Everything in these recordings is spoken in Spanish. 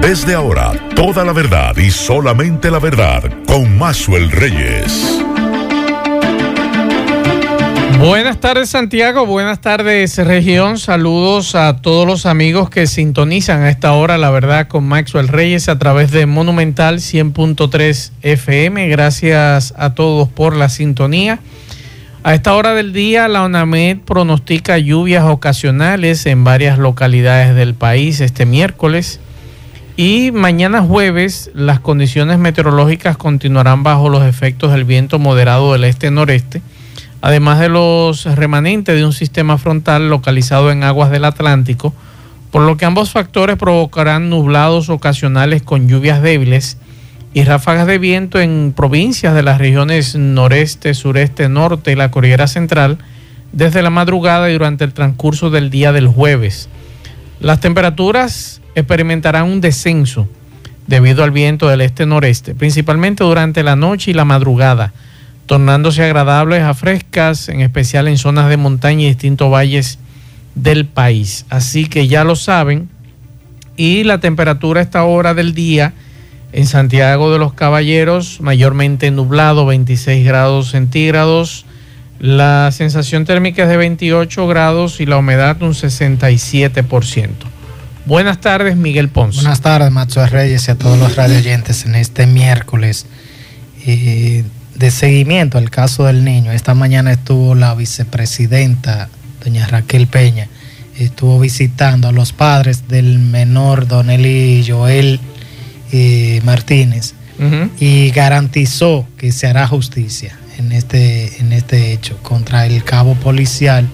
Desde ahora, toda la verdad y solamente la verdad con Maxwell Reyes. Buenas tardes Santiago, buenas tardes región, saludos a todos los amigos que sintonizan a esta hora, la verdad, con Maxwell Reyes a través de Monumental 100.3 FM. Gracias a todos por la sintonía. A esta hora del día, la ONAMED pronostica lluvias ocasionales en varias localidades del país este miércoles. Y mañana jueves las condiciones meteorológicas continuarán bajo los efectos del viento moderado del este-noreste, además de los remanentes de un sistema frontal localizado en aguas del Atlántico, por lo que ambos factores provocarán nublados ocasionales con lluvias débiles y ráfagas de viento en provincias de las regiones noreste, sureste, norte y la Cordillera Central desde la madrugada y durante el transcurso del día del jueves. Las temperaturas experimentarán un descenso debido al viento del este-noreste, principalmente durante la noche y la madrugada, tornándose agradables a frescas, en especial en zonas de montaña y distintos valles del país. Así que ya lo saben. Y la temperatura a esta hora del día en Santiago de los Caballeros, mayormente nublado, 26 grados centígrados. La sensación térmica es de 28 grados y la humedad un 67%. Buenas tardes, Miguel Ponce. Buenas tardes, Macho Reyes y a todos los radioyentes en este miércoles eh, de seguimiento al caso del niño. Esta mañana estuvo la vicepresidenta, doña Raquel Peña, estuvo visitando a los padres del menor Don Eli Joel eh, Martínez y garantizó que se hará justicia en este, en este hecho contra el cabo policial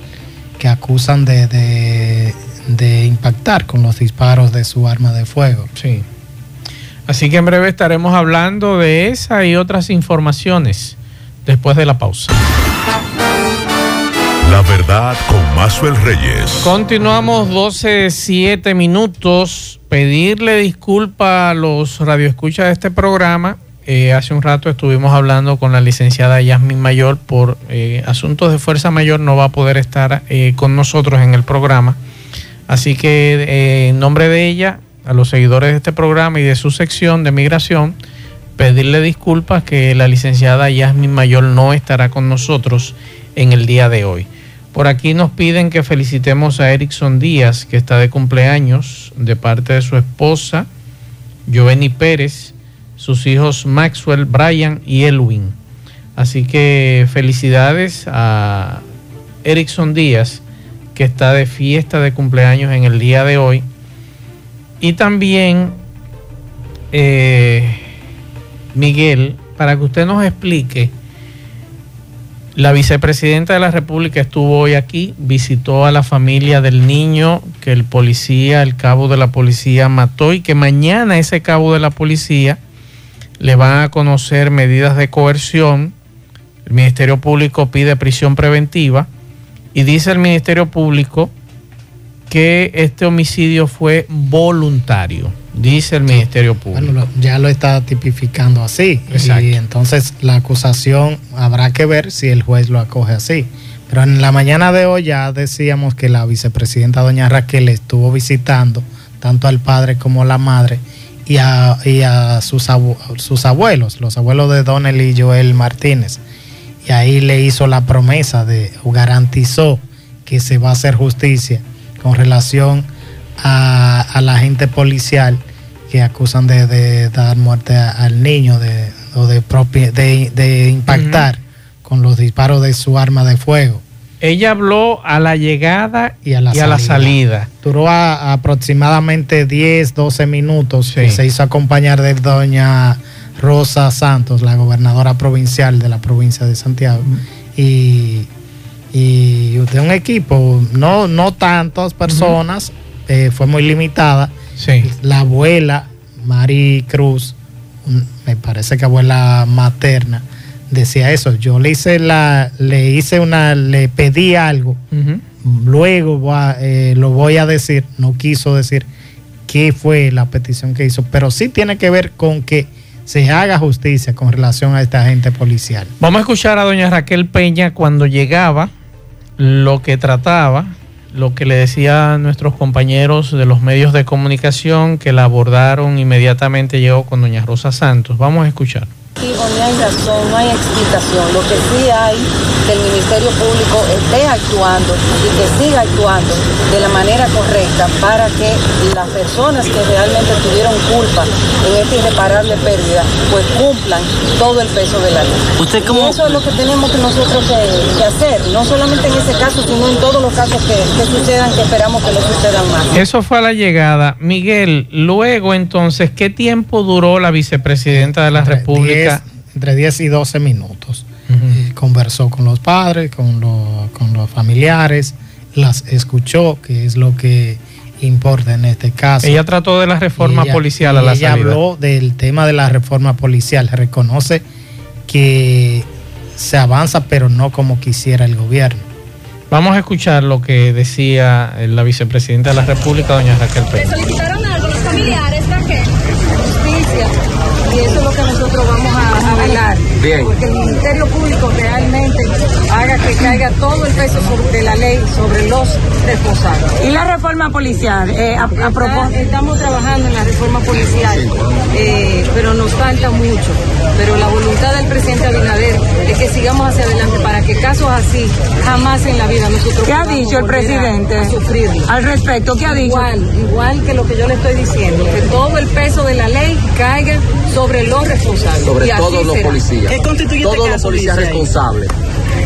que acusan de, de, de impactar con los disparos de su arma de fuego. Sí. Así que en breve estaremos hablando de esa y otras informaciones después de la pausa. La verdad con Maxwell Reyes. Continuamos 12, 7 minutos. Pedirle disculpa a los radioescuchas de este programa. Eh, hace un rato estuvimos hablando con la licenciada Yasmin Mayor por eh, asuntos de fuerza mayor. No va a poder estar eh, con nosotros en el programa. Así que eh, en nombre de ella, a los seguidores de este programa y de su sección de migración, pedirle disculpas que la licenciada Yasmin Mayor no estará con nosotros en el día de hoy. Por aquí nos piden que felicitemos a Erickson Díaz, que está de cumpleaños, de parte de su esposa, Giovanni Pérez, sus hijos Maxwell, Brian y Elwin. Así que felicidades a Erickson Díaz, que está de fiesta de cumpleaños en el día de hoy. Y también eh, Miguel, para que usted nos explique, la vicepresidenta de la República estuvo hoy aquí, visitó a la familia del niño que el policía, el cabo de la policía mató y que mañana ese cabo de la policía le van a conocer medidas de coerción. El Ministerio Público pide prisión preventiva y dice el Ministerio Público que este homicidio fue voluntario, dice el Ministerio Público. Bueno, ya lo está tipificando así. Exacto. Y entonces la acusación habrá que ver si el juez lo acoge así. Pero en la mañana de hoy ya decíamos que la vicepresidenta doña Raquel estuvo visitando tanto al padre como a la madre y a, y a sus, abu- sus abuelos, los abuelos de Donel y Joel Martínez. Y ahí le hizo la promesa de, o garantizó que se va a hacer justicia con relación a, a la gente policial que acusan de, de dar muerte a- al niño de, o de, propi- de, de impactar con los disparos de su arma de fuego. Ella habló a la llegada y a la, salida. Duró a- aproximadamente 10, 12 minutos Sí. y se hizo acompañar de doña Rosa Santos, la gobernadora provincial de la provincia de Santiago. Y, y de un equipo, no, no tantas personas, eh, fue muy limitada. Sí. La abuela, Mari Cruz, un- me parece que abuela materna, decía eso. Yo le hice la, le hice una, le pedí algo luego eh, lo voy a decir, no quiso decir qué fue la petición que hizo, pero sí tiene que ver con que se haga justicia con relación a esta agente policial. Vamos a escuchar a doña Raquel Peña cuando llegaba, lo que trataba, lo que le decía nuestros compañeros de los medios de comunicación que la abordaron inmediatamente llegó con doña Rosa Santos. Vamos a escuchar no hay razón, no hay explicación. Lo que sí hay que el Ministerio Público esté actuando y que siga actuando de la manera correcta para que las personas que realmente tuvieron culpa en esta irreparable pérdida, pues cumplan todo el peso de la ley. ¿Usted Y eso es lo que tenemos que nosotros que, hacer, no solamente en ese caso, sino en todos los casos que, sucedan, que esperamos que no sucedan más. Eso fue a la llegada. Miguel, luego entonces, ¿qué tiempo duró la vicepresidenta de la República? Entre 10 y 12 minutos. conversó con los padres, con, con los familiares, las escuchó, que es lo que importa en este caso. Ella trató de la reforma policial a la ella habló del tema de la reforma policial, reconoce que se avanza, pero no como quisiera el gobierno. Vamos a escuchar lo que decía la vicepresidenta de la República, doña Raquel Pérez. solicitaron algo los familiares, Raquel? Justicia. Y eso es lo que nosotros vamos a Porque el Ministerio Público realmente haga que caiga todo el peso de la ley sobre los responsables. ¿Y la reforma policial? Eh, a, propósito. Estamos trabajando en la reforma policial, eh, pero nos falta mucho. Pero la voluntad del presidente Abinader es que sigamos hacia adelante para que casos así jamás en la vida nosotros ¿Qué ha dicho el presidente? Al respecto, ¿qué ha dicho? Igual, igual que lo que yo le estoy diciendo, que todo el peso de la ley caiga sobre los responsables. Sobre todos los policías. ¿Qué constituye Todos este los policías responsables.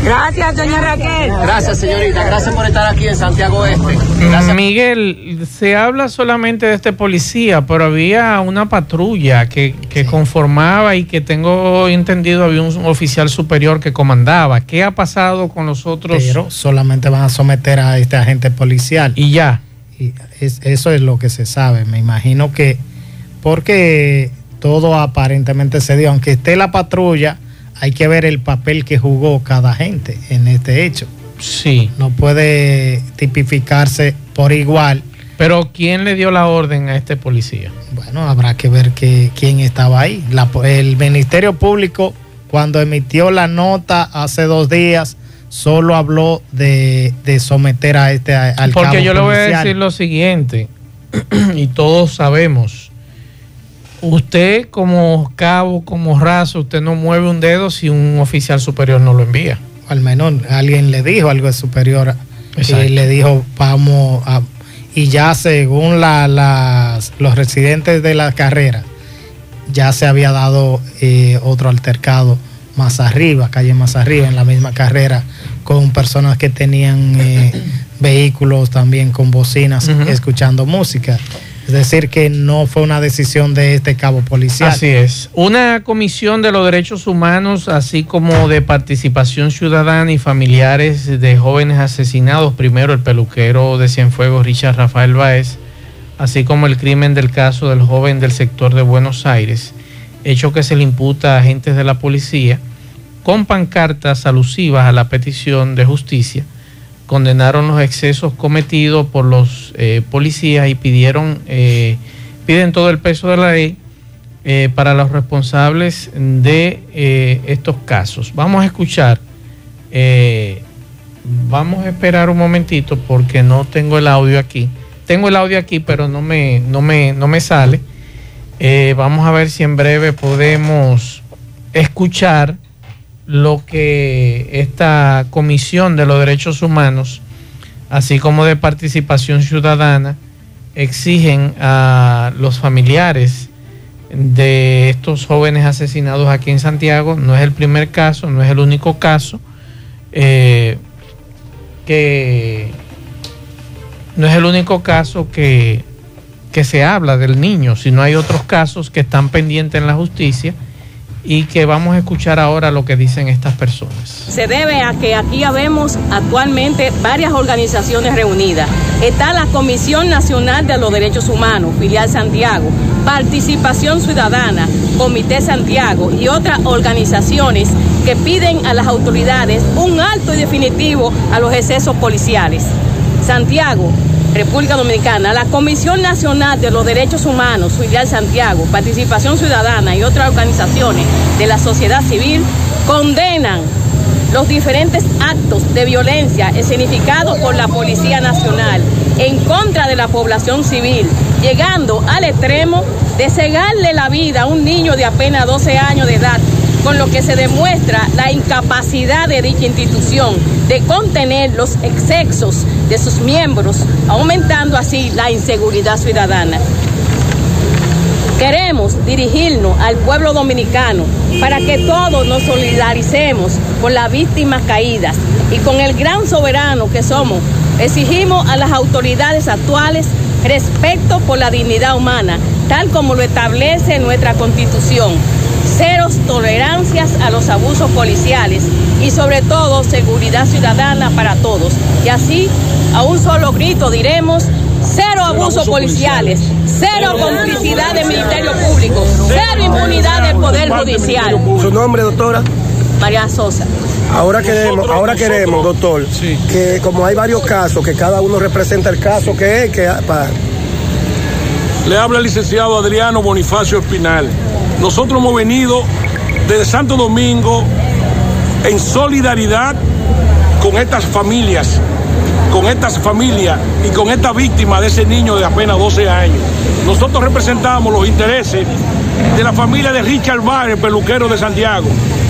Gracias, doña Raquel. Gracias, señorita. Gracias por estar aquí en Santiago Este. Miguel, se habla solamente de este policía, pero había una patrulla que, conformaba y que tengo entendido había un oficial superior que comandaba. ¿Qué ha pasado con los otros? Pero solamente van a someter a este agente policial. Y ya. Y eso es lo que se sabe. Me imagino que porque todo aparentemente se dio, aunque esté la patrulla hay que ver el papel que jugó cada gente en este hecho. Sí. No puede tipificarse por igual. Pero ¿quién le dio la orden a este policía? Bueno, habrá que ver que, quién estaba ahí. el Ministerio Público, cuando emitió la nota hace dos días, solo habló de, someter a este al Porque yo le voy a decir lo siguiente, y todos sabemos usted como cabo, como raso, usted no mueve un dedo si un oficial superior no lo envía. Al menos alguien le dijo algo de superior y le dijo vamos a... Y ya según los residentes de la carrera, ya se había dado eh, otro altercado más arriba, calle más arriba, en la misma carrera, con personas que tenían eh, vehículos también con bocinas, escuchando música. Es decir, que no fue una decisión de este cabo policial. Así es. Una comisión de los derechos humanos, así como de participación ciudadana y familiares de jóvenes asesinados, primero el peluquero de Cienfuegos, Richard Rafael Baez, así como el crimen del caso del joven del sector de Buenos Aires, hecho que se le imputa a agentes de la policía, con pancartas alusivas a la petición de justicia condenaron los excesos cometidos por los eh, policías y pidieron, eh, piden todo el peso de la ley eh, para los responsables de estos casos. Vamos a escuchar, vamos a esperar un momentito porque no tengo el audio aquí. Tengo el audio aquí, pero no me, no me, no me sale. vamos a ver si en breve podemos escuchar lo que esta Comisión de los Derechos Humanos, así como de Participación Ciudadana, exigen a los familiares de estos jóvenes asesinados aquí en Santiago. No es el primer caso, no es el único caso eh, que no es el único caso que, que se habla del niño, sino hay otros casos que están pendientes en la justicia y que vamos a escuchar ahora lo que dicen estas personas. Se debe a que aquí habemos actualmente varias organizaciones reunidas. Está la Comisión Nacional de los Derechos Humanos, filial Santiago, Participación Ciudadana, Comité Santiago y otras organizaciones que piden a las autoridades un alto y definitivo a los excesos policiales. Santiago, República Dominicana, la Comisión Nacional de los Derechos Humanos, ideal Santiago, Participación Ciudadana y otras organizaciones de la sociedad civil condenan los diferentes actos de violencia escenificados por la Policía Nacional en contra de la población civil, llegando al extremo de cegarle la vida a un niño de apenas 12 años de edad, con lo que se demuestra la incapacidad de dicha institución de contener los excesos de sus miembros, aumentando así la inseguridad ciudadana. Queremos dirigirnos al pueblo dominicano para que todos nos solidaricemos con las víctimas caídas y con el gran soberano que somos. Exigimos a las autoridades actuales respeto por la dignidad humana, tal como lo establece nuestra constitución. Ceros tolerancias a los abusos policiales y sobre todo seguridad ciudadana para todos. Y así, a un solo grito diremos, cero abusos policiales, cero complicidad del Ministerio Público, cero impunidad del Poder Judicial. ¿Su nombre, doctora? María Sosa. Ahora queremos, ahora queremos, doctor, que como hay varios casos, que cada uno representa el caso que es, que para... Le habla el licenciado Adriano Bonifacio Espinal. Nosotros hemos venido desde Santo Domingo en solidaridad con estas familias con estas familias y con esta víctima de ese niño de apenas 12 años. Nosotros representamos los intereses de la familia de Richard el peluquero de Santiago.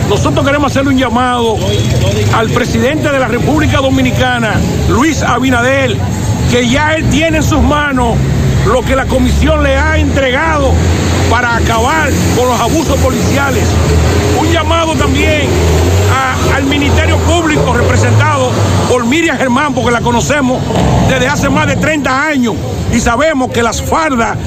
Nosotros queremos hacerle un llamado al presidente de la República Dominicana, Luis Abinadel, que ya él tiene en sus manos lo que la comisión le ha entregado para acabar con los abusos policiales. Un llamado también al Ministerio Público representado por Miriam Germán, porque la conocemos desde hace más de 30 años y sabemos que las fardas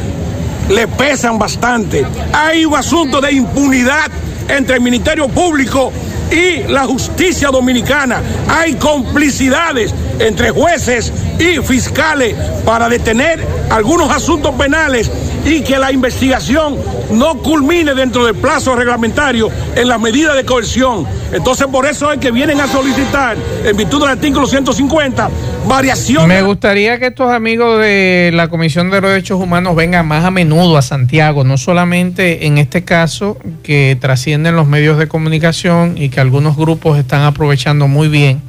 le pesan bastante. Hay un asunto de impunidad entre el Ministerio Público y la justicia dominicana. Hay complicidades entre jueces y fiscales para detener algunos asuntos penales y que la investigación no culmine dentro del plazo reglamentario en las medidas de coerción. Entonces por eso es que vienen a solicitar, en virtud del artículo 150, variaciones. Me gustaría que estos amigos de la Comisión de Derechos Humanos vengan más a menudo a Santiago, no solamente en este caso que trascienden los medios de comunicación y que algunos grupos están aprovechando muy bien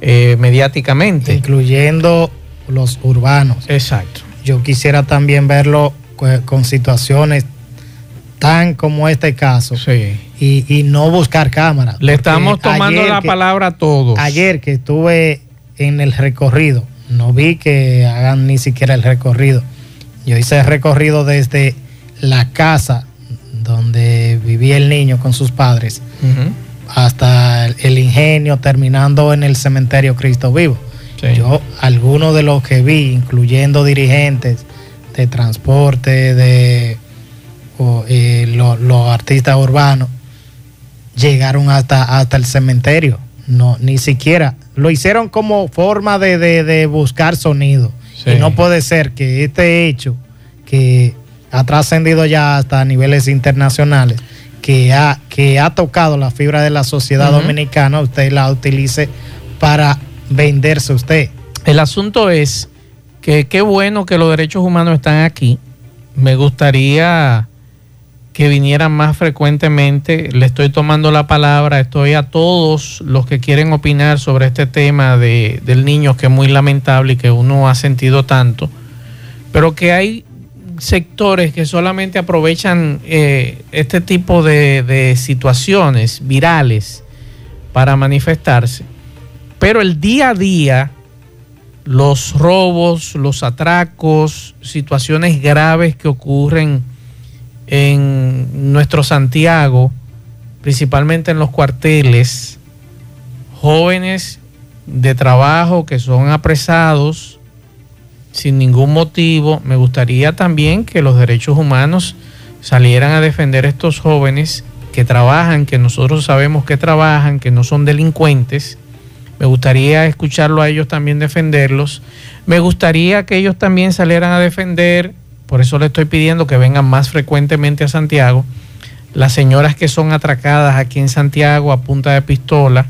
eh, mediáticamente. Incluyendo los urbanos. Exacto. Yo quisiera también verlo con situaciones tan como este caso y, no buscar cámaras. Le estamos tomando la palabra a todos. Ayer que estuve en el recorrido, no vi que hagan ni siquiera el recorrido. Yo hice el recorrido desde la casa donde vivía el niño con sus padres hasta el, ingenio, terminando en el cementerio Cristo Vivo. Yo, algunos de los que vi, incluyendo dirigentes de transporte, de eh, los artistas urbanos, llegaron hasta, hasta el cementerio. No, ni siquiera. Lo hicieron como forma de, buscar sonido. Y no puede ser que este hecho, que ha trascendido ya hasta niveles internacionales, que ha, que ha tocado la fibra de la sociedad dominicana, usted la utilice para venderse usted. El asunto es que qué bueno que los derechos humanos están aquí. Me gustaría que vinieran más frecuentemente. Le estoy tomando la palabra, estoy a todos los que quieren opinar sobre este tema de, del niño, que es muy lamentable y que uno ha sentido tanto, pero que hay sectores que solamente aprovechan eh, este tipo de, de situaciones virales para manifestarse, pero el día a día los robos, los atracos, situaciones graves que ocurren en nuestro Santiago, principalmente en los cuarteles, jóvenes de trabajo que son apresados sin ningún motivo. Me gustaría también que los derechos humanos salieran a defender a estos jóvenes que trabajan, que nosotros sabemos que trabajan, que no son delincuentes me gustaría escucharlo a ellos también defenderlos. Me gustaría que ellos también salieran a defender, por eso le estoy pidiendo que vengan más frecuentemente a Santiago, las señoras que son atracadas aquí en Santiago a punta de pistola.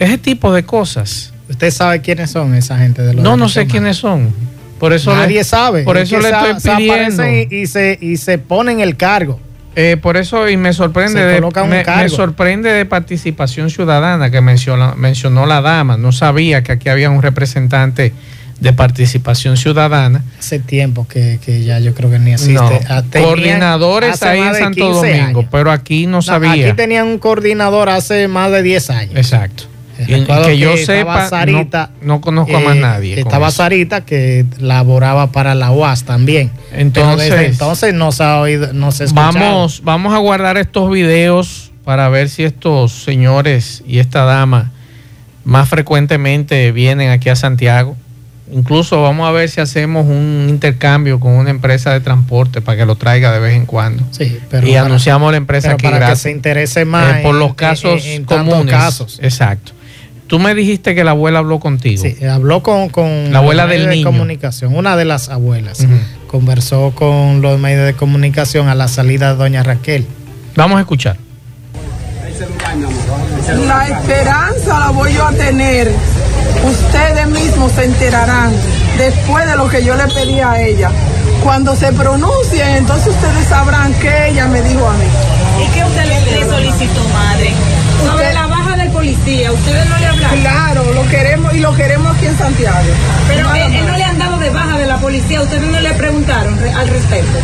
Ese tipo de cosas. ¿Usted sabe quiénes son esa gente de los No, no sé quiénes son. Por eso Nadie sabe. Por eso le estoy pidiendo. y, se, y se ponen el cargo. Eh, por eso, y me sorprende, de, me, me, sorprende de participación ciudadana que mencionó, mencionó la dama. No sabía que aquí había un representante de participación ciudadana. Hace tiempo que, que ya yo creo que ni existe. No, ah, coordinadores ahí en Santo Domingo, pero aquí no sabía. aquí tenían un coordinador hace más de 10 años. Exacto. Y, que yo sepa, Sarita, no, conozco a más eh, nadie. Estaba Sarita que laboraba para la UAS también. Entonces, entonces no se ha oído, no se Vamos, vamos a guardar estos videos para ver si estos señores y esta dama más frecuentemente vienen aquí a Santiago. Incluso vamos a ver si hacemos un intercambio con una empresa de transporte para que lo traiga de vez en cuando. Sí, pero y anunciamos la empresa aquí para que se interese más eh, por los casos comunes. Casos. Exacto. Tú me dijiste que la abuela habló contigo. Sí, habló con, con la abuela del de comunicación, una de las abuelas. Conversó con los medios de comunicación a la salida de doña Raquel. Vamos a escuchar. La esperanza la voy yo a tener. Ustedes mismos se enterarán después de lo que yo le pedí a ella. Cuando se pronuncie, entonces ustedes sabrán que ella me dijo a mí. ¿Y qué usted le solicitó, madre? Sobre la baja policía, ¿ustedes no le hablaron? Claro, lo queremos y lo queremos aquí en Santiago. Pero él, no le han dado de baja de la policía, ¿ustedes no le preguntaron al respecto?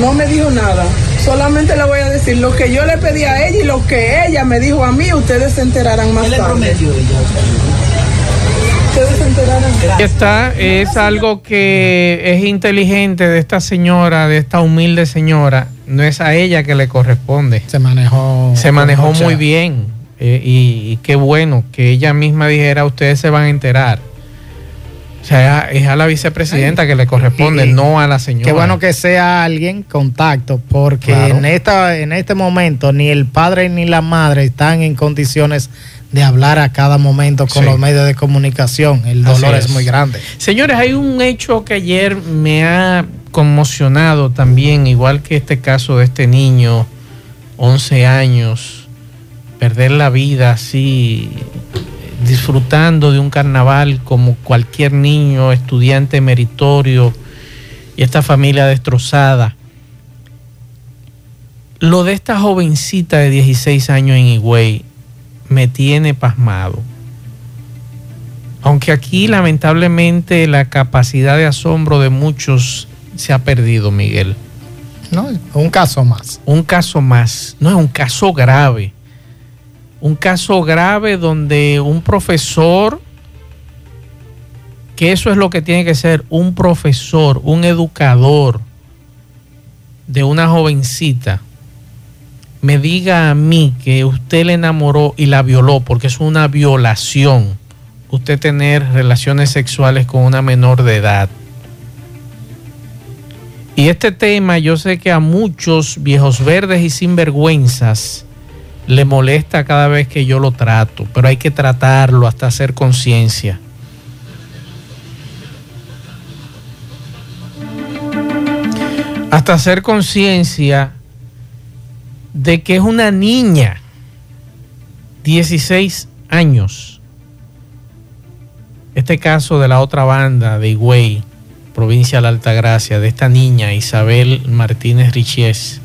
No me dijo nada. Solamente le voy a decir lo que yo le pedí a ella y lo que ella me dijo a mí, ustedes se enterarán más ¿Qué tarde. le prometió ella? Ustedes se enterarán. Esta es algo que es inteligente de esta señora, de esta humilde señora, no es a ella que le corresponde. Se manejó. Se manejó muy bien. Eh, y, qué bueno que ella misma dijera, ustedes se van a enterar. O sea, es a la vicepresidenta que le corresponde, no a la señora. Qué bueno que sea alguien contacto, porque en, esta, en este momento ni el padre ni la madre están en condiciones de hablar a cada momento con los medios de comunicación. El dolor es. es. muy grande. Señores, hay un hecho que ayer me ha conmocionado también, igual que este caso de este niño, 11 años, perder la vida así, disfrutando de un carnaval como cualquier niño, estudiante meritorio y esta familia destrozada. Lo de esta jovencita de 16 años en Higüey me tiene pasmado. Aunque aquí lamentablemente la capacidad de asombro de muchos se ha perdido, Miguel. No, un caso más. Un caso más. No es un caso grave. Un caso grave donde un profesor, que eso es lo que tiene que ser, un profesor, un educador de una jovencita, me diga a mí que usted le enamoró y la violó, porque es una violación, usted tener relaciones sexuales con una menor de edad. Y este tema yo sé que a muchos viejos verdes y sinvergüenzas le molesta cada vez que yo lo trato, pero hay que tratarlo hasta hacer conciencia. Hasta hacer conciencia de que es una niña, 16 años. Este caso de la otra banda de Higüey, provincia de la Altagracia, de esta niña Isabel Martínez Richies,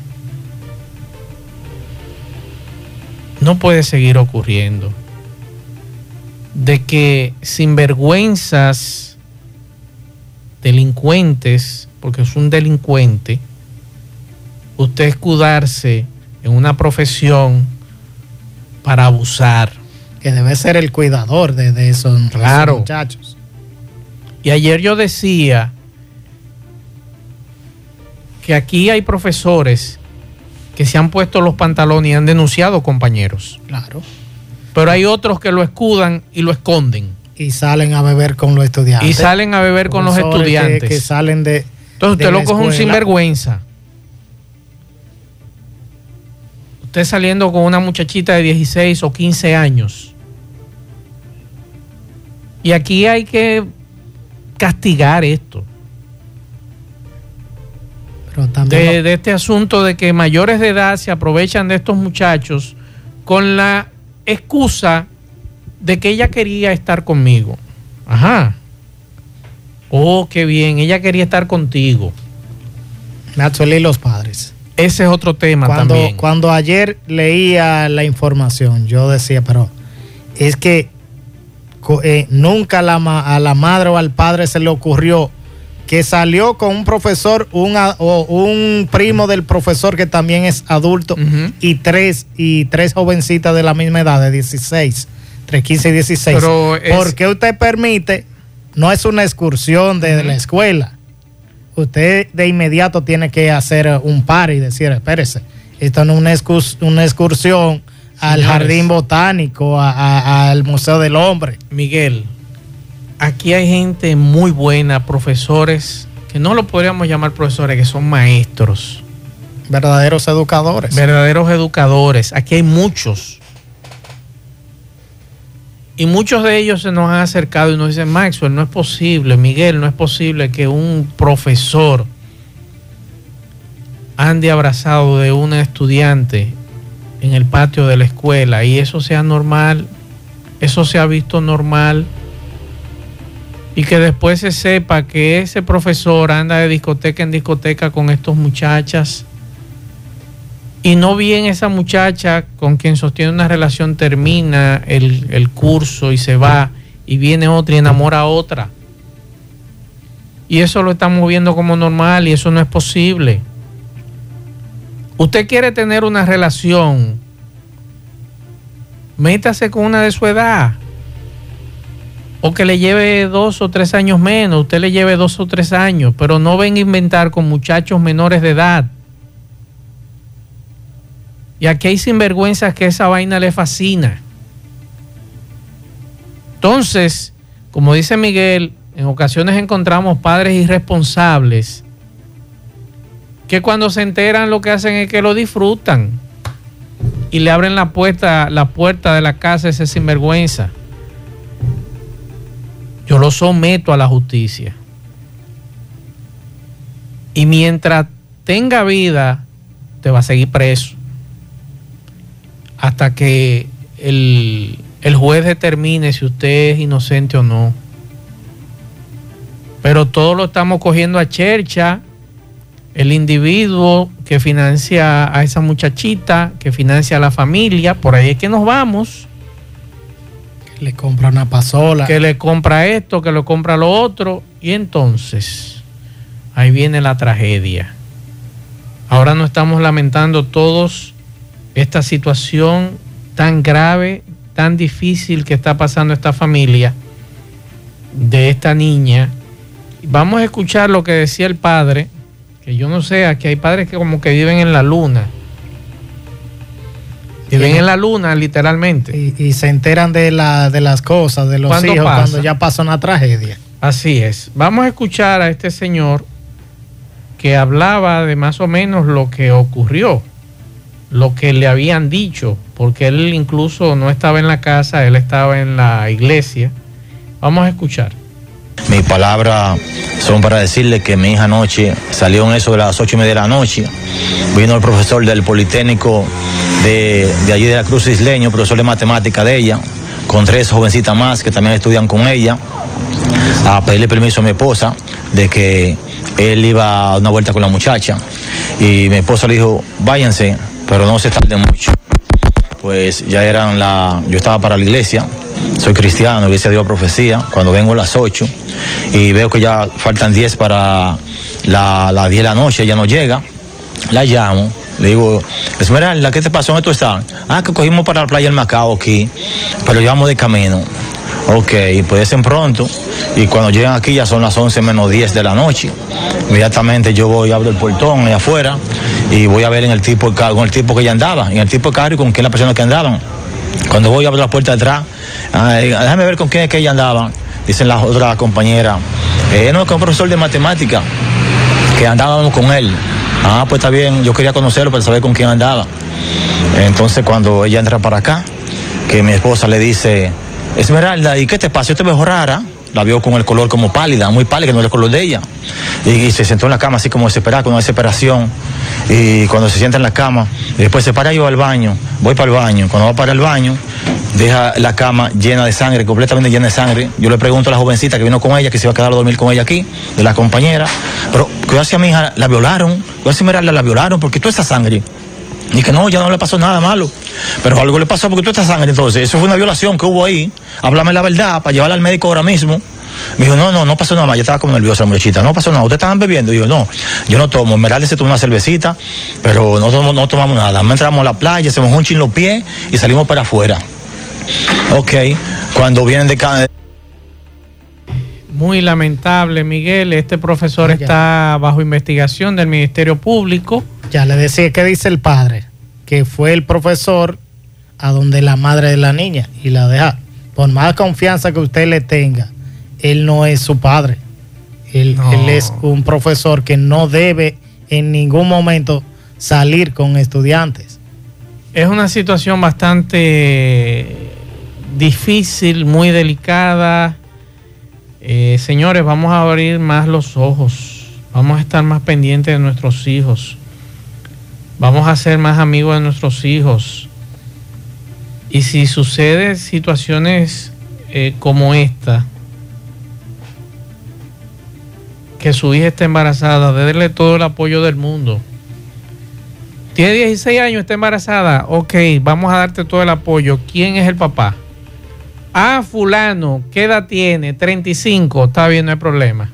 no puede seguir ocurriendo. De que sinvergüenzas, delincuentes, porque es un delincuente, usted escudarse en una profesión para abusar. Que debe ser el cuidador de, esos, claro. muchachos. Y ayer yo decía que aquí hay profesores que se han puesto los pantalones y han denunciado compañeros. Claro. Pero hay otros que lo escudan y lo esconden. Y salen a beber con los estudiantes. Y salen a beber con los estudiantes. Que, salen de. Entonces usted lo coge un sinvergüenza. Usted saliendo con una muchachita de 16 o 15 años. Y aquí hay que castigar esto de, este asunto de que mayores de edad se aprovechan de estos muchachos con la excusa de que ella quería estar conmigo. Ajá. Oh, qué bien, ella quería estar contigo. Me los padres. Ese es otro tema cuando, también. Cuando ayer leía la información, yo decía, pero es que eh, nunca la, a la madre o al padre se le ocurrió que salió con un profesor, un, o un primo del profesor que también es adulto, y tres, y tres jovencitas de la misma edad, de 16, entre 15 y 16. Pero ¿Por qué usted permite? No es una excursión de, la escuela. Usted de inmediato tiene que hacer un par y decir, espérese, esto no es una, excursión al jardín botánico, al Museo del Hombre. Miguel, aquí hay gente muy buena, profesores, que no lo podríamos llamar profesores, que son maestros. Verdaderos educadores. Verdaderos educadores. Aquí hay muchos. Y muchos de ellos se nos han acercado y nos dicen, Maxwell, no es posible, Miguel, no es posible que un profesor ande abrazado de un estudiante en el patio de la escuela y eso sea normal, eso se ha visto normal y que después se sepa que ese profesor anda de discoteca en discoteca con estos muchachas y no bien esa muchacha con quien sostiene una relación termina el, curso y se va y viene otra y enamora a otra. Y eso lo estamos viendo como normal y eso no es posible. Usted quiere tener una relación, métase con una de su edad o que le lleve dos o tres años menos, usted le lleve dos o tres años, pero no venga a inventar con muchachos menores de edad. Y aquí hay sinvergüenzas que esa vaina le fascina. Entonces, como dice Miguel, en ocasiones encontramos padres irresponsables que cuando se enteran lo que hacen es que lo disfrutan y le abren la puerta, la puerta de la casa a ese sinvergüenza yo lo someto a la justicia. Y mientras tenga vida, te va a seguir preso. Hasta que el, juez determine si usted es inocente o no. Pero todo lo estamos cogiendo a chercha. El individuo que financia a esa muchachita, que financia a la familia, por ahí es que nos vamos le compra una pasola. Que le compra esto, que le compra lo otro. Y entonces, ahí viene la tragedia. Ahora no estamos lamentando todos esta situación tan grave, tan difícil que está pasando esta familia de esta niña. Vamos a escuchar lo que decía el padre, que yo no sé, aquí hay padres que como que viven en la luna ven en la luna, literalmente. Y, se enteran de, la, de las cosas, de los hijos, cuando ya pasa una tragedia. Así es. Vamos a escuchar a este señor que hablaba de más o menos lo que ocurrió, lo que le habían dicho, porque él incluso no estaba en la casa, él estaba en la iglesia. Vamos a escuchar. Mis palabras son para decirle que mi hija anoche salió en eso de las ocho y media de la noche. Vino el profesor del Politécnico de, allí de la Cruz Isleño, profesor de matemática de ella, con tres jovencitas más que también estudian con ella, a pedirle permiso a mi esposa de que él iba a una vuelta con la muchacha. Y mi esposa le dijo, váyanse, pero no se tarde mucho. Pues ya eran la, yo estaba para la iglesia, soy cristiano, iglesia dio profecía, cuando vengo a las 8 y veo que ya faltan 10 para las 10 de la noche, ya no llega, la llamo le digo, Esmeralda, ¿qué te pasó? ¿Dónde tú estás? Ah, que cogimos para la playa del Macao aquí, pero llevamos de camino. Ok, pues en pronto. Y cuando llegan aquí ya son las 11 menos 10 de la noche. Inmediatamente yo voy, abro el portón allá afuera y voy a ver en el tipo de carro, con el tipo que ya andaba, en el tipo de carro y con quién la persona que andaban. Cuando voy a abrir la puerta de atrás, déjame ver con quién es que ella andaba. Dicen las otras compañeras, eh, no, que un profesor de matemática, que andábamos con él. Ah, pues está bien, yo quería conocerlo para saber con quién andaba. Entonces cuando ella entra para acá, que mi esposa le dice, Esmeralda, ¿y qué te pasa? Yo te veo rara. La vio con el color como pálida, muy pálida, que no es el color de ella. Y, se sentó en la cama así como desesperada, con una desesperación. Y cuando se sienta en la cama, después se para yo al baño, voy para el baño. Cuando va para el baño, deja la cama llena de sangre, completamente llena de sangre. Yo le pregunto a la jovencita que vino con ella, que se iba a quedar a dormir con ella aquí, de la compañera, pero si a mi hija la violaron, cuidado si Miralda la violaron, porque toda esa sangre. Y que no, ya no le pasó nada malo. Pero algo le pasó porque toda esta sangre, entonces, eso fue una violación que hubo ahí. Háblame la verdad para llevarla al médico ahora mismo. Me dijo, no, no, no pasó nada más. Yo estaba como nerviosa, la muchachita. No pasó nada. ¿Ustedes estaban bebiendo? Y yo, no, yo no tomo. Meralde se tomó una cervecita, pero no, no tomamos nada. Me entramos a la playa, hacemos un chin los pies y salimos para afuera. Ok, cuando vienen de. Muy lamentable, Miguel. Este profesor está bajo investigación del Ministerio Público. Ya le decía que dice el padre, que fue el profesor a donde la madre de la niña y la deja. Por más confianza que usted le tenga, él no es su padre. Él, él es un profesor que no debe en ningún momento salir con estudiantes. Es una situación bastante difícil, muy delicada. Eh, señores, vamos a abrir más los ojos. Vamos a estar más pendientes de nuestros hijos. Vamos a ser más amigos de nuestros hijos. Y si sucede situaciones eh, como esta, que su hija esté embarazada, déle todo el apoyo del mundo. Tiene 16 años, está embarazada. Ok, vamos a darte todo el apoyo. ¿Quién es el papá? Ah, fulano, ¿qué edad tiene? 35, está bien, no hay problema.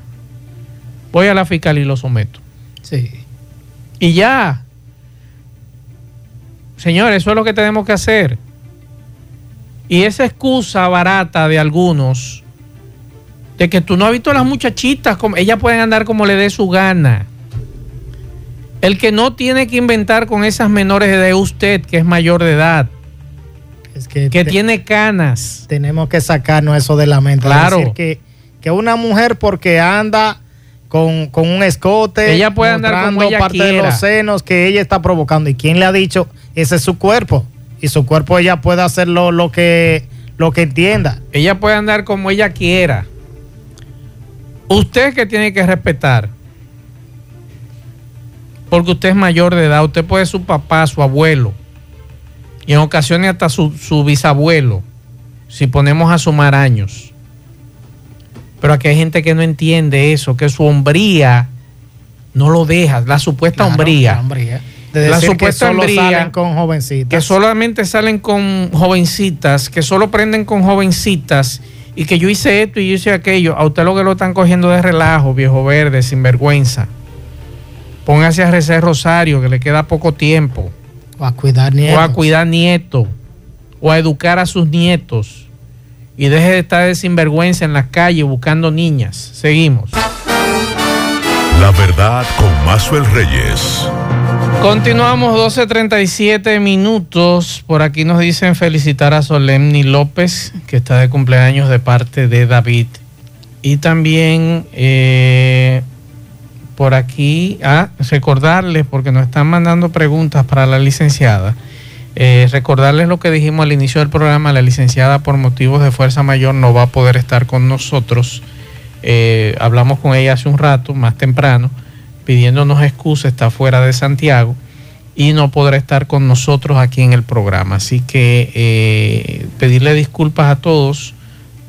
Voy a la fiscal y lo someto. Sí. Y ya. Señores, eso es lo que tenemos que hacer. Y esa excusa barata de algunos, de que tú no has visto a las muchachitas, como, ellas pueden andar como le dé su gana. El que no tiene que inventar con esas menores de usted, que es mayor de edad. Es que, que tiene canas. Tenemos que sacarnos eso de la mente. Claro. Decir que, que una mujer porque anda con, con un escote, ella puede andar como ella parte de los senos que ella está provocando. ¿Y quién le ha dicho? Ese es su cuerpo. Y su cuerpo ella puede hacer lo, lo que, lo que entienda. Ella puede andar como ella quiera. Usted que tiene que respetar. Porque usted es mayor de edad. Usted puede ser su papá, su abuelo. Y en ocasiones hasta su, su bisabuelo. Si ponemos a sumar años. Pero aquí hay gente que no entiende eso. Que su hombría no lo deja. La supuesta Claro, hombría. la hombría. De La que supuesta solo hombría salen con jovencitas. que solamente salen con jovencitas, que solo prenden con jovencitas y que yo hice esto y yo hice aquello. A usted lo que lo están cogiendo de relajo, viejo verde, sin vergüenza. Póngase a rezar rosario, que le queda poco tiempo. O a cuidar nietos. O a cuidar nietos. O a educar a sus nietos. Y deje de estar de sinvergüenza en las calles buscando niñas. Seguimos. La verdad con Mazuel Reyes. Continuamos 12.37 minutos. Por aquí nos dicen felicitar a Solemni López, que está de cumpleaños de parte de David. Y también eh, por aquí, ah, recordarles, porque nos están mandando preguntas para la licenciada. eh, recordarles lo que dijimos al inicio del programa, la licenciada por motivos de fuerza mayor no va a poder estar con nosotros. Eh, hablamos con ella hace un rato, más temprano, pidiéndonos excusa, está fuera de Santiago y no podrá estar con nosotros aquí en el programa. Así que eh, pedirle disculpas a todos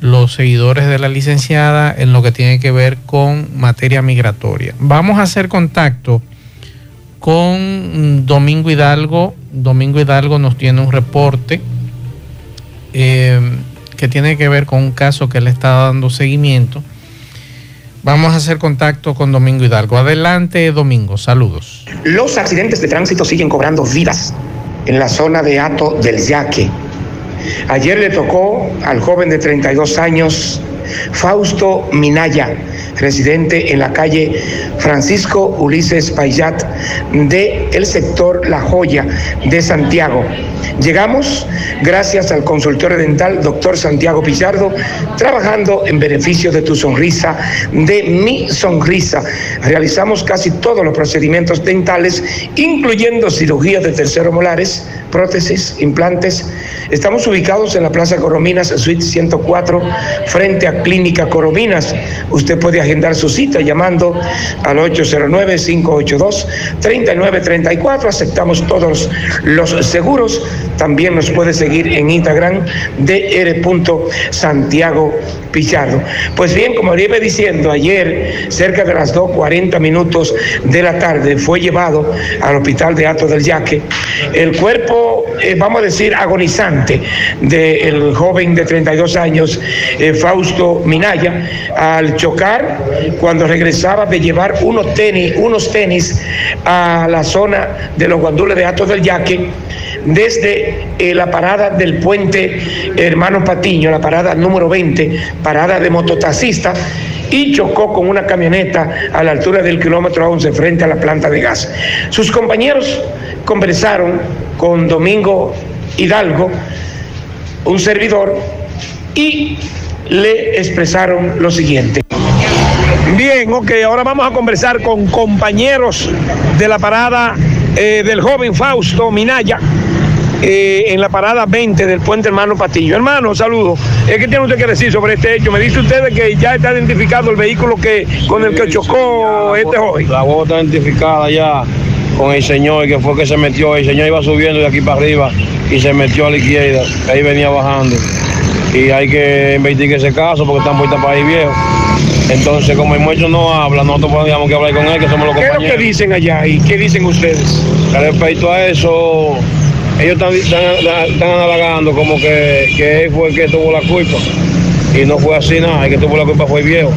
los seguidores de la licenciada en lo que tiene que ver con materia migratoria. Vamos a hacer contacto con Domingo Hidalgo. Domingo Hidalgo nos tiene un reporte eh, que tiene que ver con un caso que le está dando seguimiento. Vamos a hacer contacto con Domingo Hidalgo. Adelante, Domingo. Saludos. Los accidentes de tránsito siguen cobrando vidas en la zona de Ato del Yaque. Ayer le tocó al joven de 32 años, Fausto Minaya, residente en la calle Francisco Ulises Payat de el sector La Joya de Santiago. Llegamos gracias al consultorio dental doctor Santiago Pizardo, trabajando en beneficio de tu sonrisa, de mi sonrisa. Realizamos casi todos los procedimientos dentales, incluyendo cirugías de terceros molares, prótesis, implantes. Estamos ubicados en la Plaza Corominas, Suite 104, frente a Clínica Corominas. Usted puede agendar su cita llamando al 809-582-3934. Aceptamos todos los seguros. También nos puede seguir en Instagram de Santiago Pichardo. Pues bien, como iba diciendo, ayer, cerca de las 2.40 minutos de la tarde, fue llevado al hospital de Ato del Yaque el cuerpo, eh, vamos a decir, agonizante del joven de 32 años, eh, Fausto Minaya, al chocar cuando regresaba de llevar unos tenis, unos tenis a la zona de los guandules de Ato del Yaque desde eh, la parada del puente Hermano Patiño, la parada número 20, parada de mototaxista, y chocó con una camioneta a la altura del kilómetro 11 frente a la planta de gas. Sus compañeros conversaron con Domingo Hidalgo, un servidor, y le expresaron lo siguiente. Bien, ok, ahora vamos a conversar con compañeros de la parada eh, del joven Fausto Minaya eh, en la parada 20 del puente Hermano Patillo. Hermano, saludos. ¿Qué tiene usted que decir sobre este hecho? Me dice usted que ya está identificado el vehículo que con el que chocó este joven. La voz está identificada ya con el señor que fue que se metió. El señor iba subiendo de aquí para arriba y se metió a la izquierda. Ahí venía bajando. Y hay que investigar ese caso porque están puestas para ahí viejo. Entonces, como el muerto no habla, nosotros podríamos que hablar con él, que somos los compañeros. ¿Qué es lo que dicen allá y qué dicen ustedes? Respecto a eso, ellos están, halagando como que, que, él fue el que tuvo la culpa. Y no fue así nada, el que tuvo la culpa fue el viejo.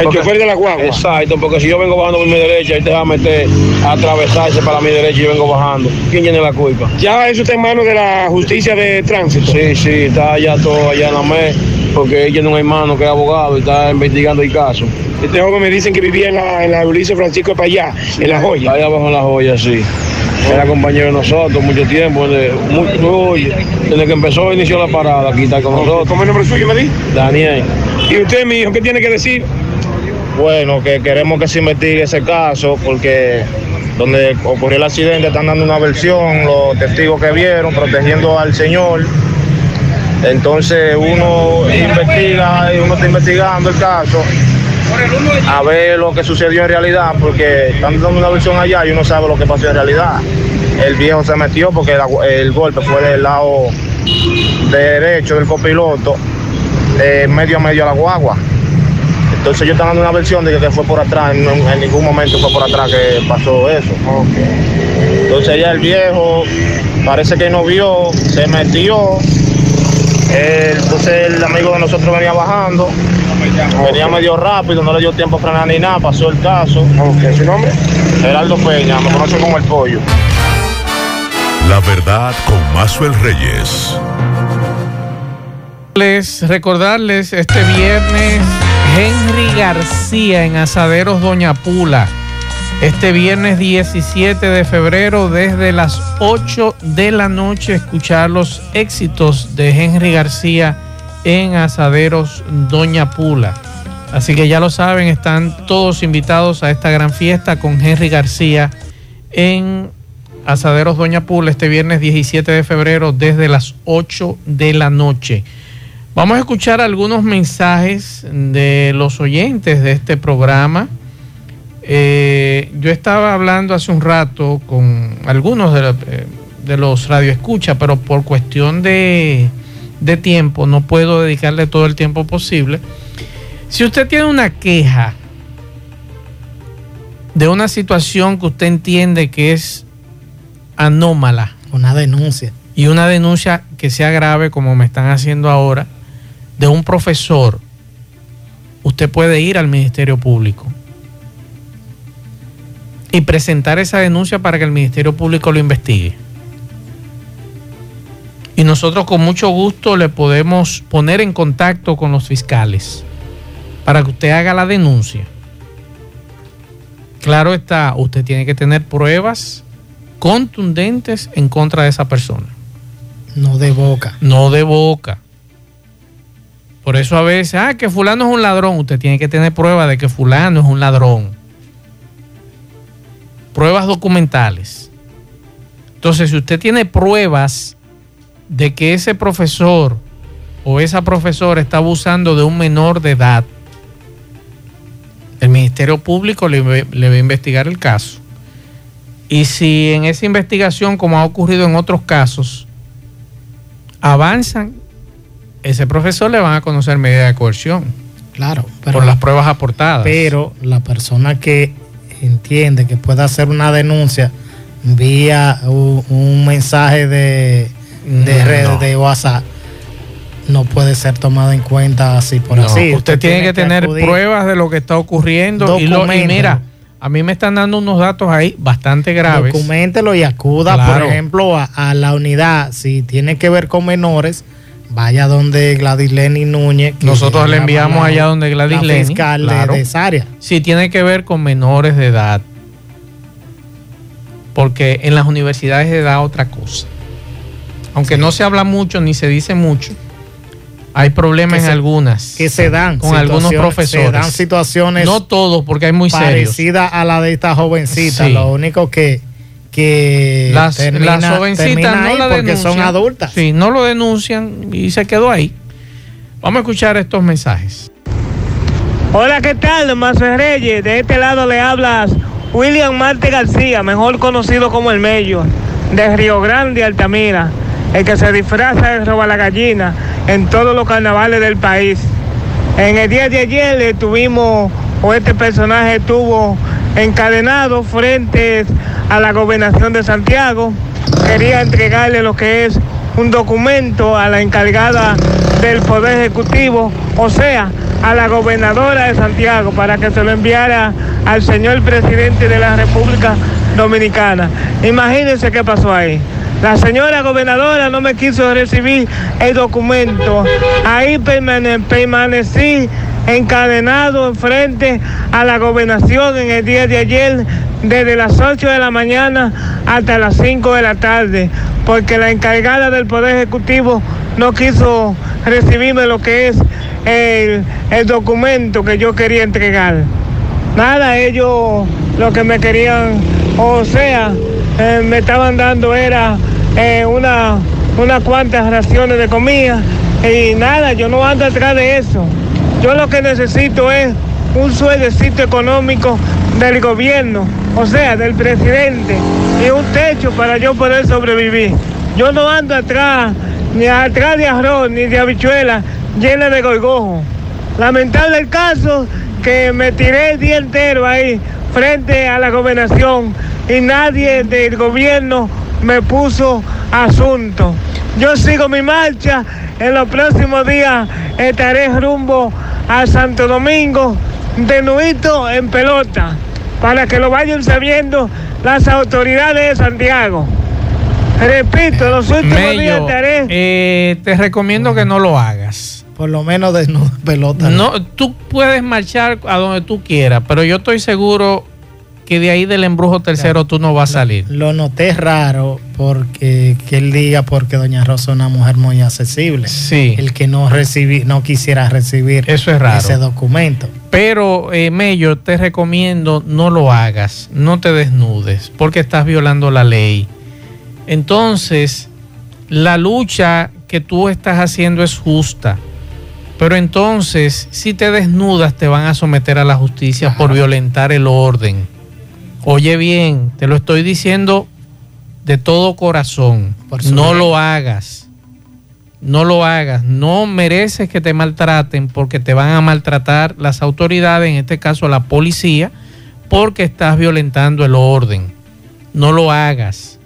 El chofer de la guagua. Exacto, porque si yo vengo bajando por mi derecha, él te va a meter a atravesarse para mi derecha y yo vengo bajando. ¿Quién tiene la culpa? Ya eso está en manos de la justicia de tránsito. Sí, sí, está allá todo allá en la MES, porque él tiene un hermano que es abogado y está investigando el caso. Este joven me dicen que vivía en la, en la Ulises Francisco de Payá, en La Joya. Allá abajo en La Joya, sí. Era compañero de nosotros mucho tiempo. desde que empezó, inició la parada, aquí está con nosotros. ¿Cómo es el nombre suyo, me di? Daniel. ¿Y usted, mi hijo, qué tiene que decir? Bueno, que queremos que se investigue ese caso porque donde ocurrió el accidente están dando una versión, los testigos que vieron, protegiendo al señor. Entonces uno investiga y uno está investigando el caso a ver lo que sucedió en realidad, porque están dando una versión allá y uno sabe lo que pasó en realidad. El viejo se metió porque el golpe fue del lado derecho del copiloto, medio a medio a la guagua. Entonces ellos están dando una versión de que fue por atrás, en, ningún momento fue por atrás que pasó eso. Entonces ya el viejo parece que no vio, se metió. Entonces el amigo de nosotros venía bajando Venía medio rápido, no le dio tiempo a frenar ni nada, pasó el caso. Okay. ¿Su nombre? Geraldo Peña, me conoce como el pollo. La verdad con Mazuel Reyes. Les recordarles este viernes Henry García en Asaderos Doña Pula. Este viernes 17 de febrero desde las 8 de la noche escuchar los éxitos de Henry García en Asaderos Doña Pula. Así que ya lo saben, están todos invitados a esta gran fiesta con Henry García en Asaderos Doña Pula este viernes 17 de febrero desde las 8 de la noche. Vamos a escuchar algunos mensajes de los oyentes de este programa. Eh, yo estaba hablando hace un rato con algunos de, eh, de los radioescuchas, pero por cuestión de, de tiempo, no puedo dedicarle todo el tiempo posible. Si usted tiene una queja de una situación que usted entiende que es anómala. Una denuncia. Y una denuncia que sea grave, como me están haciendo ahora, de un profesor, usted puede ir al Ministerio Público y presentar esa denuncia para que el Ministerio Público lo investigue y nosotros con mucho gusto le podemos poner en contacto con los fiscales para que usted haga la denuncia. Claro está, usted tiene que tener pruebas contundentes en contra de esa persona. No de boca. No de boca. Por eso a veces, ah, que fulano es un ladrón. Usted tiene que tener pruebas de que fulano es un ladrón. Pruebas documentales. Entonces, si usted tiene pruebas de que ese profesor o esa profesora está abusando de un menor de edad, el Ministerio Público le, le va a investigar el caso. Y si en esa investigación, como ha ocurrido en otros casos, avanzan, ese profesor le van a conocer medida de coerción. Claro, por las pruebas aportadas. Pero la persona que entiende que puede hacer una denuncia vía un, mensaje de, de red de WhatsApp no puede ser tomada en cuenta así por así. Usted, tiene, que, tener pruebas de lo que está ocurriendo y, lo, y mira, a mí me están dando unos datos ahí bastante graves. Documentelo y acuda, por ejemplo, a, la unidad. Si tiene que ver con menores, vaya donde Gladys Lenny Núñez. Nosotros le enviamos allá donde Gladys Lenny. fiscal de, esa área. Si tiene que ver con menores de edad. Porque en las universidades se da otra cosa. Aunque no se habla mucho ni se dice mucho hay problemas en algunas. Que se dan. Con algunos profesores. Se dan situaciones. No todos, porque hay muy serios. Parecida a la de esta jovencita. Lo único que. Que las, jovencitas no la porque son adultas. Sí, no lo denuncian y se quedó ahí. Vamos a escuchar estos mensajes. Hola, ¿qué tal, Mazo Reyes? De este lado le hablas William Marte García, mejor conocido como el Mello, de Río Grande, Altamira, el que se disfraza de roba la gallina en todos los carnavales del país. En el día de ayer tuvimos, o este personaje estuvo encadenado frente a la gobernación de Santiago. Quería entregarle lo que es un documento a la encargada del Poder Ejecutivo, o sea, a la gobernadora de Santiago, para que se lo enviara al señor presidente de la República Dominicana. Imagínense qué pasó ahí. La señora gobernadora no me quiso recibir el documento. Ahí permanecí encadenado frente a la gobernación en el día de ayer desde las 8 de la mañana hasta las 5 de la tarde, porque la encargada del Poder Ejecutivo no quiso recibirme lo que es el, documento que yo quería entregar. Nada, ellos lo que me querían, o sea, eh, me estaban dando era eh, una, unas cuantas raciones de comida y nada, yo no ando atrás de eso. Yo lo que necesito es un sueldecito económico del gobierno, o sea, del presidente, y un techo para yo poder sobrevivir. Yo no ando atrás, ni atrás de arroz, ni de habichuela llena de gorgojo. Lamentable el caso que me tiré el día entero ahí frente a la gobernación y nadie del gobierno me puso asunto. Yo sigo mi marcha, en los próximos días estaré rumbo a Santo Domingo de nuito en pelota, para que lo vayan sabiendo las autoridades de Santiago. Repito, los últimos días estaré... Eh, te recomiendo que no lo hagas. Por lo menos de pelota. No, tú puedes marchar a donde tú quieras, pero yo estoy seguro que de ahí del embrujo tercero tú no vas a salir. Lo, noté raro porque que él diga porque Doña Rosa es una mujer muy accesible. Sí. El que no recibí, no quisiera recibir Eso es raro. ese documento. Pero, eh, Mello, te recomiendo no lo hagas, no te desnudes, porque estás violando la ley. Entonces, la lucha que tú estás haciendo es justa. Pero entonces, si te desnudas, te van a someter a la justicia por violentar el orden. Oye bien, te lo estoy diciendo de todo corazón. No lo hagas. No lo hagas. No mereces que te maltraten porque te van a maltratar las autoridades, en este caso la policía, porque estás violentando el orden. No lo hagas.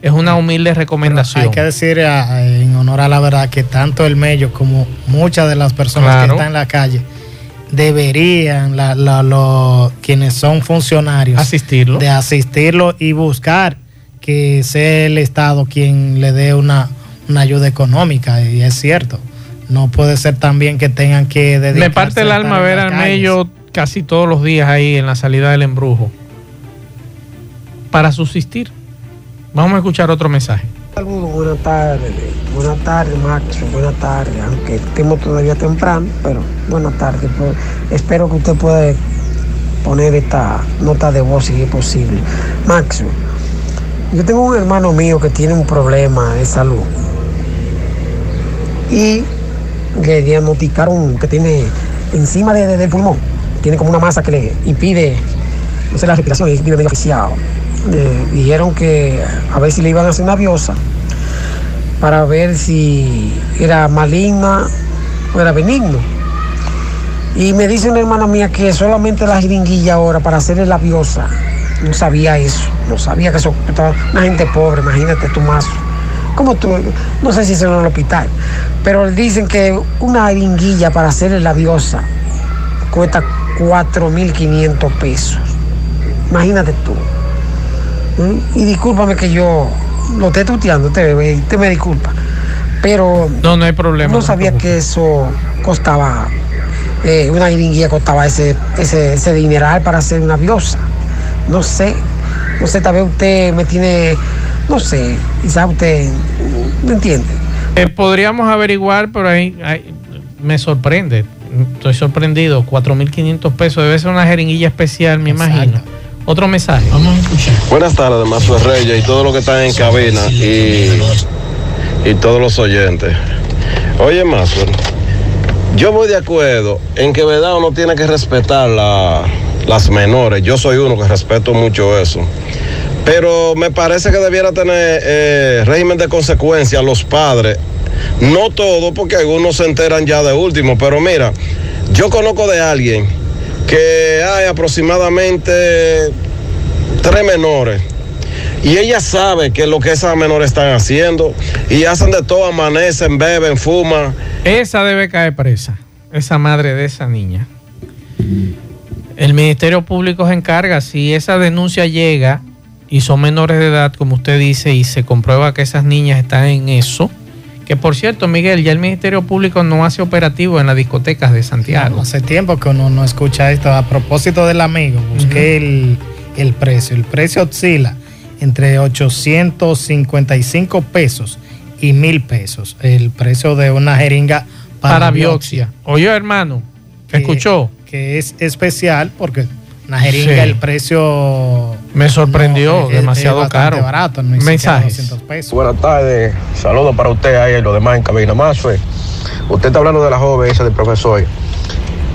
Es una humilde recomendación. hay que decir en honor a la verdad que tanto el Mello como muchas de las personas que están en la calle deberían la, quienes son funcionarios asistirlo. de asistirlo y buscar que sea el Estado quien le dé una, ayuda económica y es cierto. No puede ser también que tengan que dedicarse me parte el alma ver al medio casi todos los días ahí en la salida del embrujo para subsistir. Vamos a escuchar otro mensaje Saludos, buenas tardes, buenas tardes Max, buenas tardes, aunque estemos todavía temprano, pero buenas tardes. Pues, espero que usted pueda poner esta nota de voz si es posible. Max, Yo tengo un hermano mío que tiene un problema de salud y le diagnosticaron que tiene encima de, de- del pulmón, tiene como una masa que le impide, no sé, la respiración y vive medio asfixiado. Dijeron que a ver si le iban a hacer una biosa para ver si era maligna o era benigno. Y me dice una hermana mía que solamente la jeringuilla ahora para hacerle la biosa. No sabía eso, no sabía que eso estaba una gente pobre, imagínate tú más. Como tú, no sé si se en el hospital, pero dicen que una jeringuilla para hacerle la biosa cuesta 4.500 pesos. Imagínate tú. ¿Mm? Y discúlpame que yo lo esté tuteando, te, te me disculpa. Pero No, no hay problema. no sabía que eso costaba, eh, una jeringuilla costaba ese, ese, ese dineral para hacer una biosa. No sé, no sé, tal vez usted me tiene, no sé, quizá usted, ¿me entiende? Eh, podríamos averiguar, pero ahí, ahí me sorprende. Estoy sorprendido. 4.500 pesos. Debe ser una jeringuilla especial, me imagino. Otro mensaje. Buenas tardes, Mazo Reyes y todos los que están en cabina y, y todos los oyentes. Oye, Mazo, yo voy de acuerdo en que verdad uno tiene que respetar la- las menores. Yo soy uno que respeto mucho eso. Pero me parece que debiera tener eh, régimen de consecuencia los padres. No todo, porque algunos se enteran ya de último. Pero mira, yo conozco de alguien que hay aproximadamente tres menores. Y ella sabe que lo que esas menores están haciendo y hacen de todo, amanecen, beben, fuman. Esa debe caer presa. Esa madre de esa niña. El Ministerio Público se encarga. Si esa denuncia llega y son menores de edad, como usted dice, y se comprueba que esas niñas están en eso. Que por cierto, Miguel, ya el Ministerio Público no hace operativo en las discotecas de Santiago. Hace tiempo que uno no escucha esto. A propósito del amigo, busqué el, el precio. El precio oscila entre 855 pesos y mil pesos. El precio de una jeringa para, Para biopsia. Oye, hermano, ¿escuchó? Que es especial porque una jeringa, Sí. el precio. Me sorprendió, no, es- demasiado es caro. barato, no Mensajes. 200 pesos. Buenas tardes, saludos para usted ahí y los demás en cabina. Más, usted está hablando de la joven esa del profesor.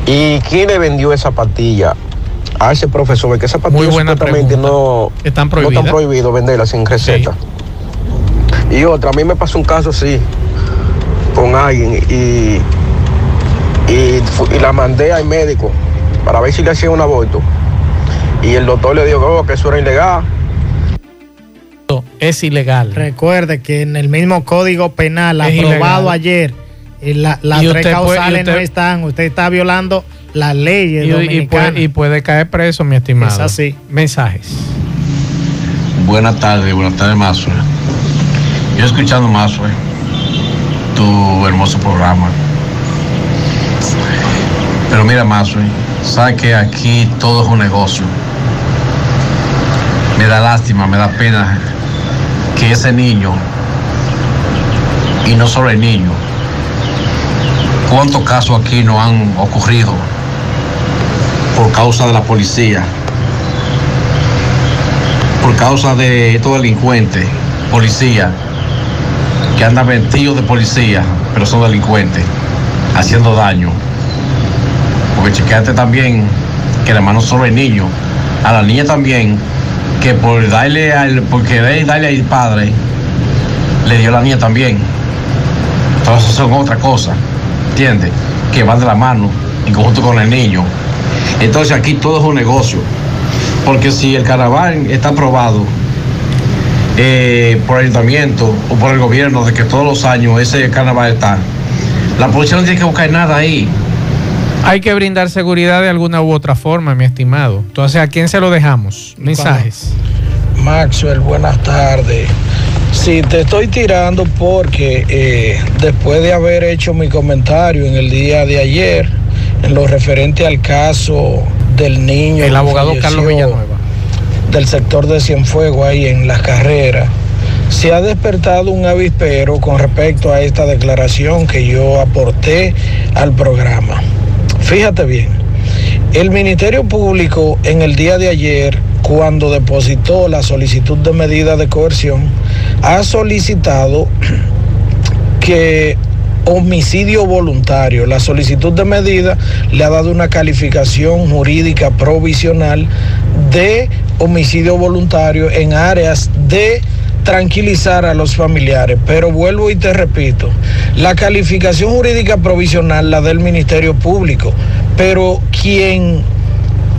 ¿Y quién le vendió esa patilla a ese profesor? Porque esa patilla Muy buena supuestamente no, Están no están prohibido venderla sin receta. Y otra, a mí me pasó un caso así con alguien y, y, y la mandé al médico para ver si le hacía un aborto. Y el doctor le dijo oh, que eso era ilegal. Es ilegal. Recuerde que en el mismo código penal Es aprobado ilegal. ayer, eh, la- las tres puede- causales no están. Usted está violando las leyes Y, y dominicanas. puede, y puede caer preso, mi estimado. Es así. Mensajes. Buenas tardes, buenas tardes, Mazue. Yo escuchando Mazue, tu hermoso programa. Pero mira, Mazue, sabes que aquí todo es un negocio. Me da lástima, me da pena que ese niño, y no solo el niño, ¿cuántos casos aquí no han ocurrido por causa de la policía? por causa de estos delincuentes, policía, que andan vestidos de policía, pero son delincuentes, haciendo daño. Porque chequeate también que la mano solo el niño, a la niña también, que por darle al, por querer darle al padre, le dio a la niña también. Entonces son otra cosa, ¿entiendes? Que van de la mano en conjunto con el niño. Entonces aquí todo es un negocio. Porque si el carnaval está aprobado eh, por el ayuntamiento o por el gobierno de que todos los años ese carnaval está, la policía no tiene que buscar nada ahí. Hay que brindar seguridad de alguna u otra forma, mi estimado. Entonces, ¿a quién se lo dejamos? Mensajes. Maxwell, buenas tardes. Sí, te estoy tirando porque eh, después de haber hecho mi comentario en el día de ayer, en lo referente al caso del niño. El abogado Carlos Villanueva. Del sector de Cienfuegos ahí en las carreras. Se ha despertado un avispero con respecto a esta declaración que yo aporté al programa. Fíjate bien, el Ministerio Público en el día de ayer cuando depositó la solicitud de medida de coerción, ha solicitado que homicidio voluntario. La solicitud de medida le ha dado una calificación jurídica provisional de homicidio voluntario en áreas de tranquilizar a los familiares. Pero vuelvo y te repito, la calificación jurídica provisional la del Ministerio Público, pero quien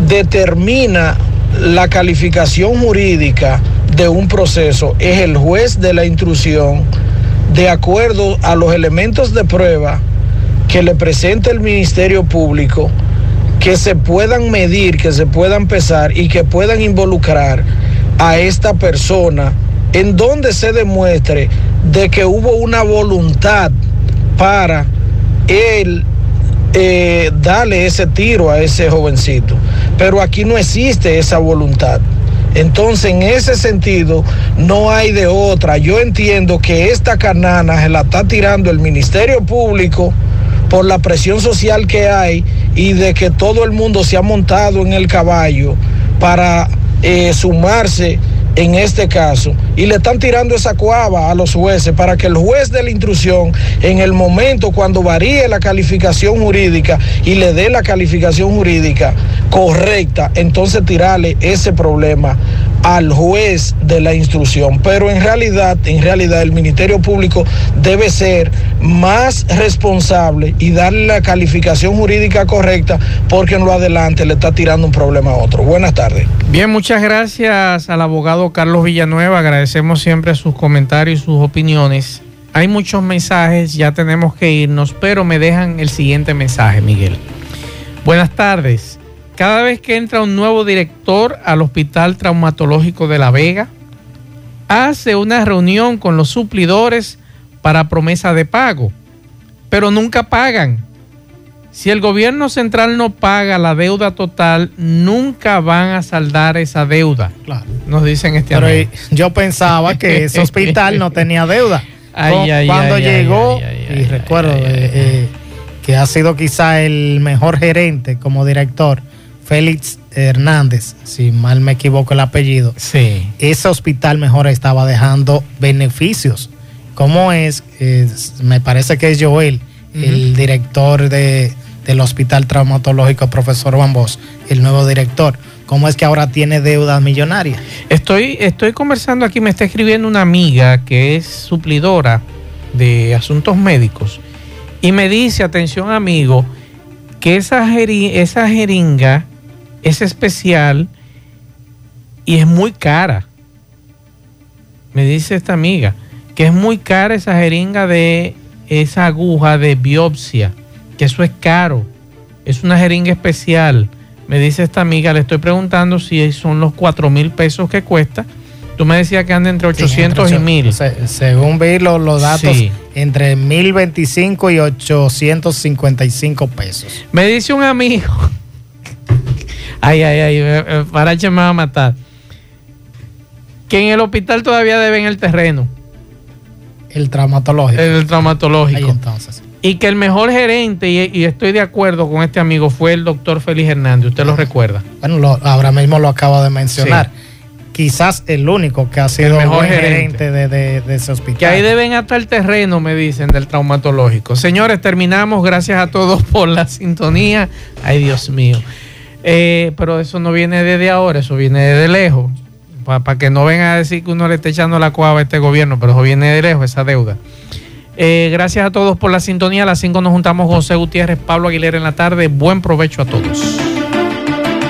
determina la calificación jurídica de un proceso es el juez de la instrucción de acuerdo a los elementos de prueba que le presenta el Ministerio Público, que se puedan medir, que se puedan pesar y que puedan involucrar a esta persona en donde se demuestre de que hubo una voluntad para él eh, darle ese tiro a ese jovencito. Pero aquí no existe esa voluntad. Entonces, en ese sentido, no hay de otra. Yo entiendo que esta canana se la está tirando el Ministerio Público por la presión social que hay y de que todo el mundo se ha montado en el caballo para eh, sumarse en este caso y le están tirando esa cuava a los jueces para que el juez de la intrusión en el momento cuando varíe la calificación jurídica y le dé la calificación jurídica correcta, entonces tirarle ese problema al juez de la instrucción. Pero en realidad, en realidad el Ministerio Público debe ser más responsable y darle la calificación jurídica correcta porque en lo adelante le está tirando un problema a otro. Buenas tardes. Bien, muchas gracias al abogado Carlos Villanueva. Agradecemos siempre sus comentarios y sus opiniones. Hay muchos mensajes, ya tenemos que irnos, pero me dejan el siguiente mensaje, Miguel. Buenas tardes. Cada vez que entra un nuevo director al Hospital Traumatológico de La Vega, hace una reunión con los suplidores para promesa de pago, pero nunca pagan. Si el gobierno central no paga la deuda total, nunca van a saldar esa deuda. Claro. Nos dicen este Pero amigo. yo pensaba que ese hospital no tenía deuda. Ay, Cuando ay, llegó, y recuerdo eh, eh, que ha sido quizá el mejor gerente como director, Félix Hernández, si mal me equivoco el apellido. Sí. Ese hospital mejor estaba dejando beneficios. ¿Cómo es? Eh, me parece que es Joel, el director de, del Hospital Traumatológico, profesor Bambos, el nuevo director. ¿Cómo es que ahora tiene deudas millonarias? Estoy, estoy conversando aquí, me está escribiendo una amiga que es suplidora de asuntos médicos y me dice, atención amigo, que esa, esa jeringa es especial y es muy cara. Me dice esta amiga que es muy cara esa jeringa de esa aguja de biopsia, que eso es caro, es una jeringa especial. Me dice esta amiga, le estoy preguntando si son los 4 mil pesos que cuesta. Tú me decías que anda entre 800 y 1000. Se- según vi los, los datos, Sí. entre 1025 y 855 pesos. Me dice un amigo. Ay, ay, ay, eh, eh, Parache me va a matar. Que en el hospital todavía deben el terreno. El traumatológico. El traumatológico. Ahí entonces. Y que el mejor gerente, y, y estoy de acuerdo con este amigo, fue el doctor Félix Hernández. ¿Usted lo recuerda? Bueno, lo- ahora mismo lo acabo de mencionar. Quizás el único que ha sido mejor buen gerente. gerente de, de- de ese hospital. Que ahí deben hasta el terreno, me dicen, del traumatológico. Señores, terminamos. Gracias a todos por la sintonía. Ay, Dios mío. Eh, pero eso no viene desde ahora, eso viene de lejos. Para que no vengan a decir que uno le está echando la cuava a este gobierno, pero eso viene de lejos, esa deuda. Eh, gracias a todos por la sintonía. A las 5 nos juntamos José Gutiérrez, Pablo Aguilera en la tarde. Buen provecho a todos.